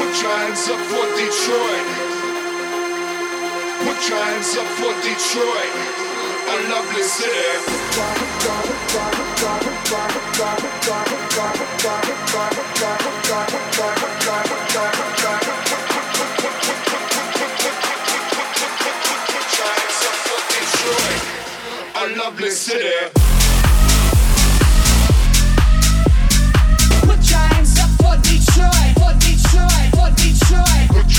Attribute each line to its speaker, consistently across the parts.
Speaker 1: Put your hands up for Detroit. Put your
Speaker 2: hands up for Detroit. A lovely city. lovely city.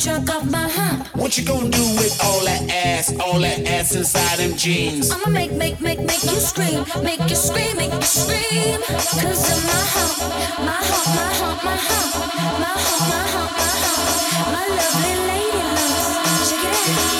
Speaker 3: chunk off my hump.
Speaker 2: What you gonna do with all that ass, all that ass inside them jeans?
Speaker 3: I'ma make, make, make, make you scream, make you scream, make you scream. Cause of my hump, my hump, my hump, my hump, my hump, my hump, my hump, my lovely lady lumps. Check it out.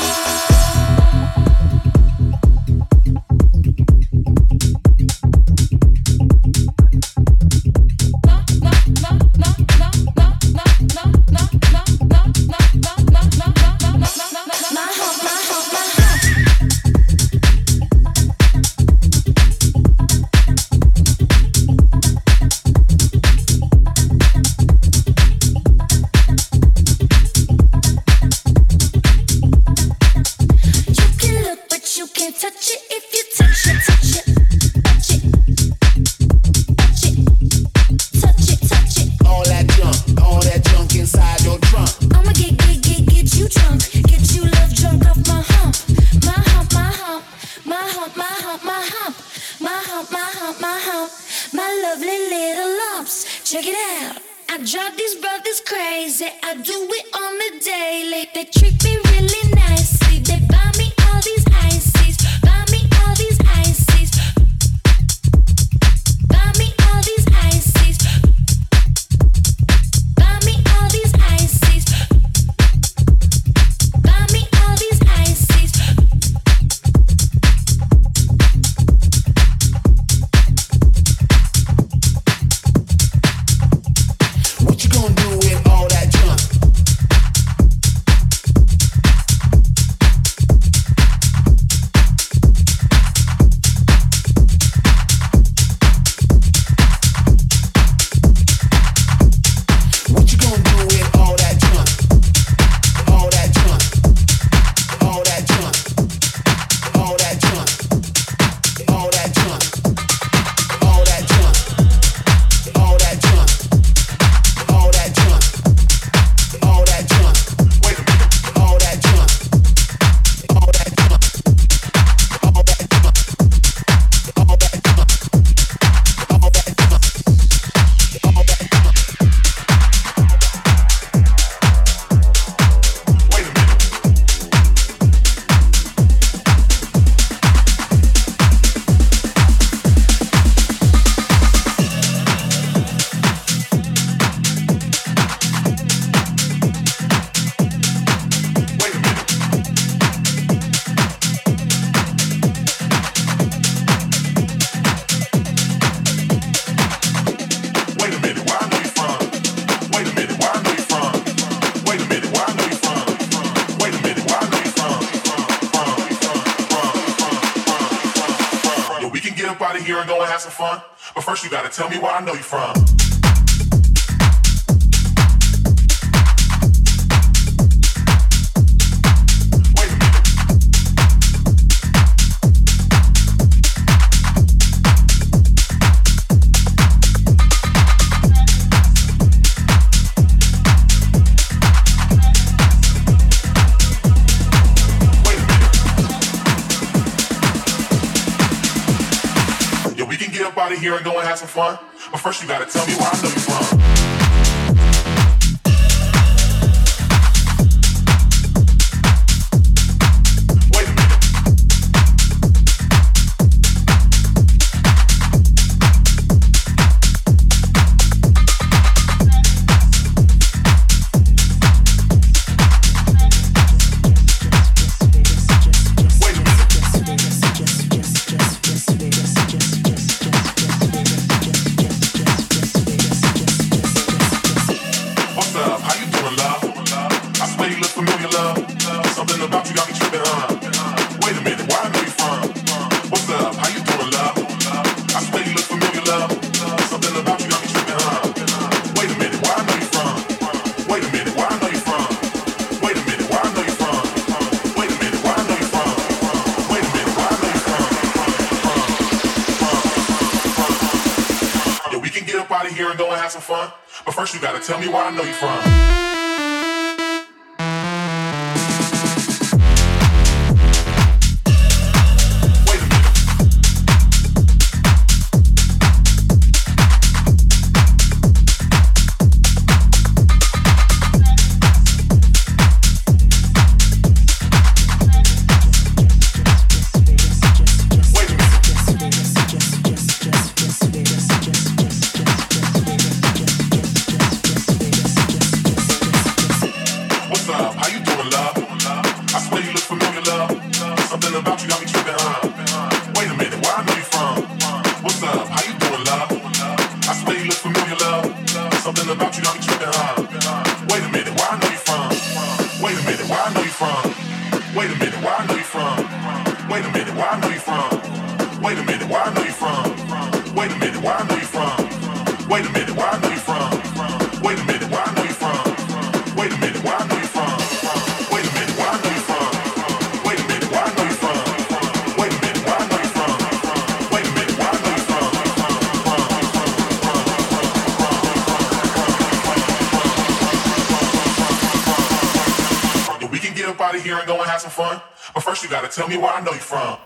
Speaker 1: Tell me where I know you from. Tell me where I know you from.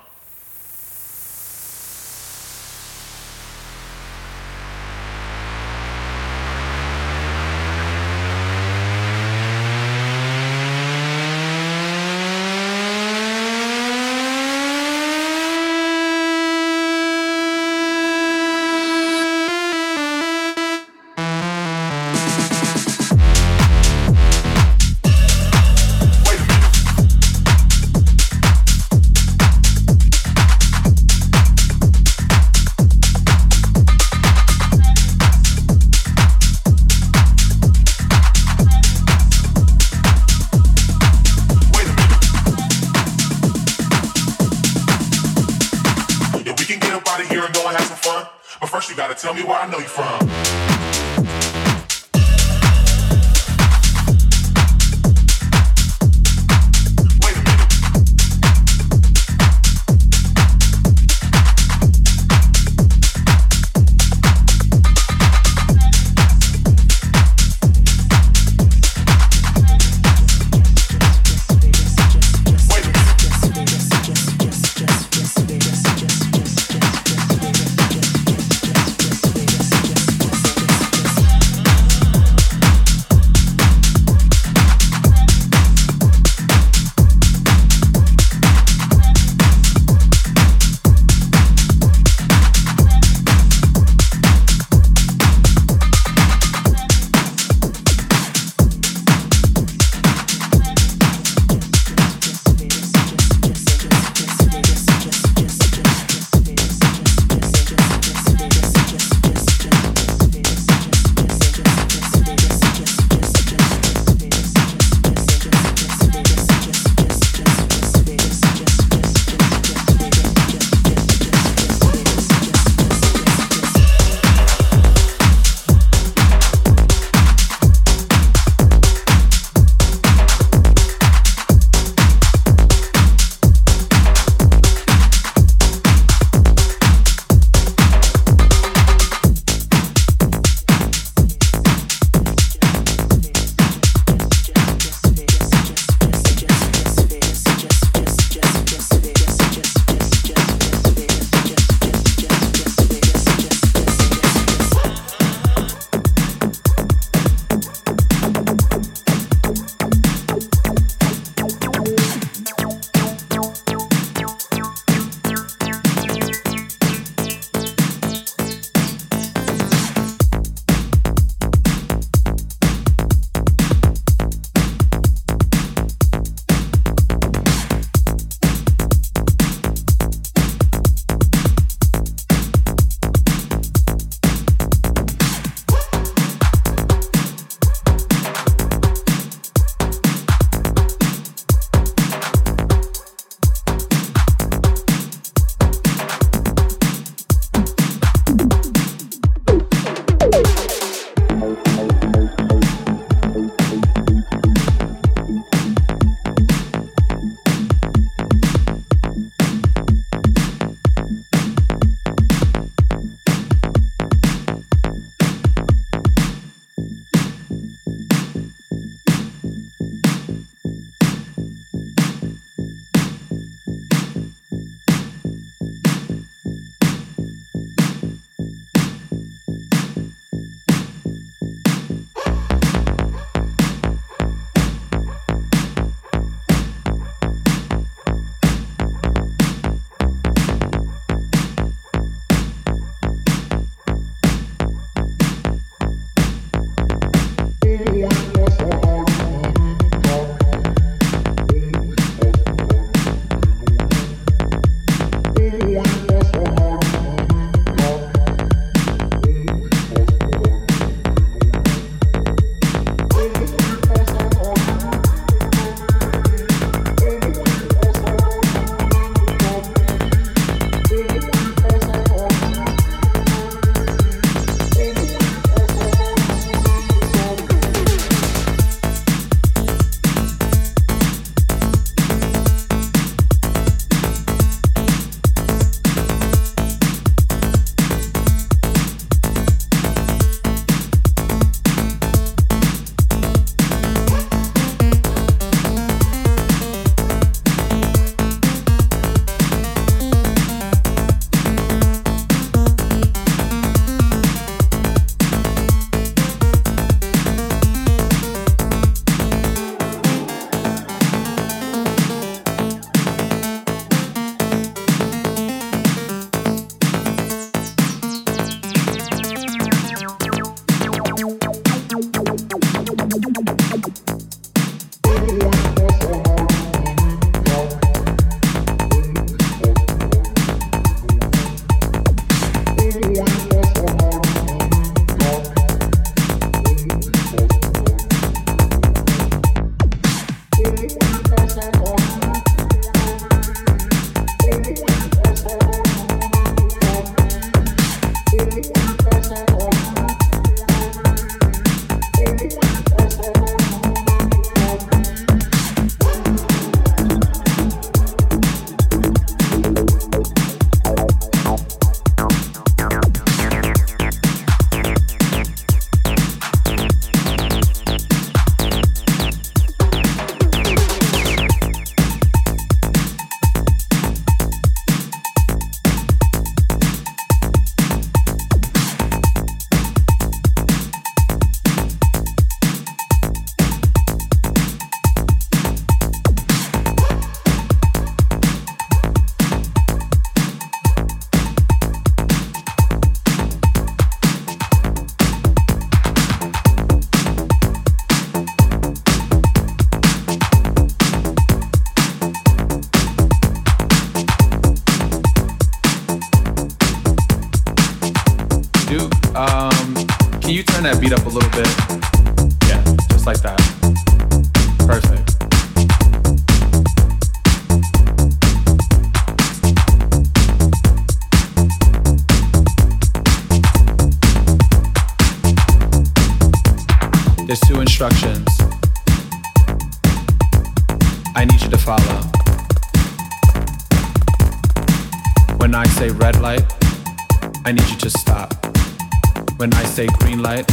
Speaker 4: Say green light,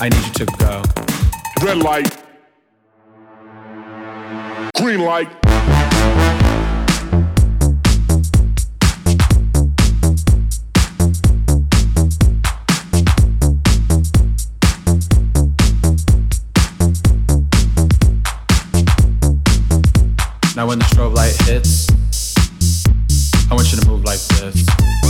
Speaker 4: I need you to go.
Speaker 1: Red light. Green light.
Speaker 4: Now when the strobe light hits, I want you to move like this.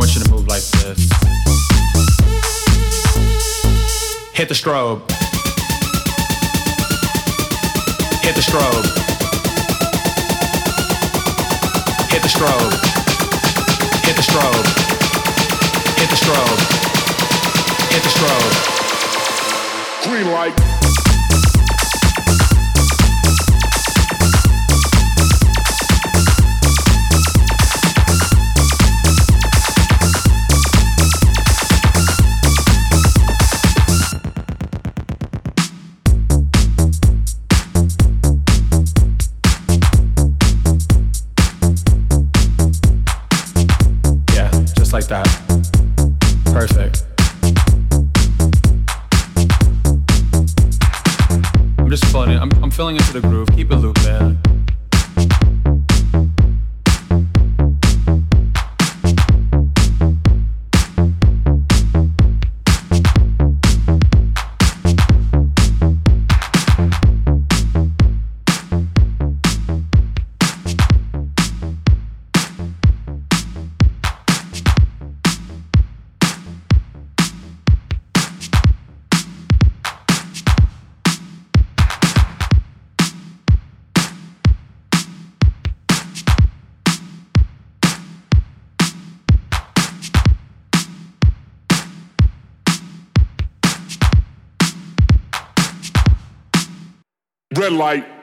Speaker 4: want you to move like this. Hit the strobe. Hit the strobe. Hit the strobe. Hit the strobe. Hit the strobe. Hit the strobe.
Speaker 1: Green light. Light.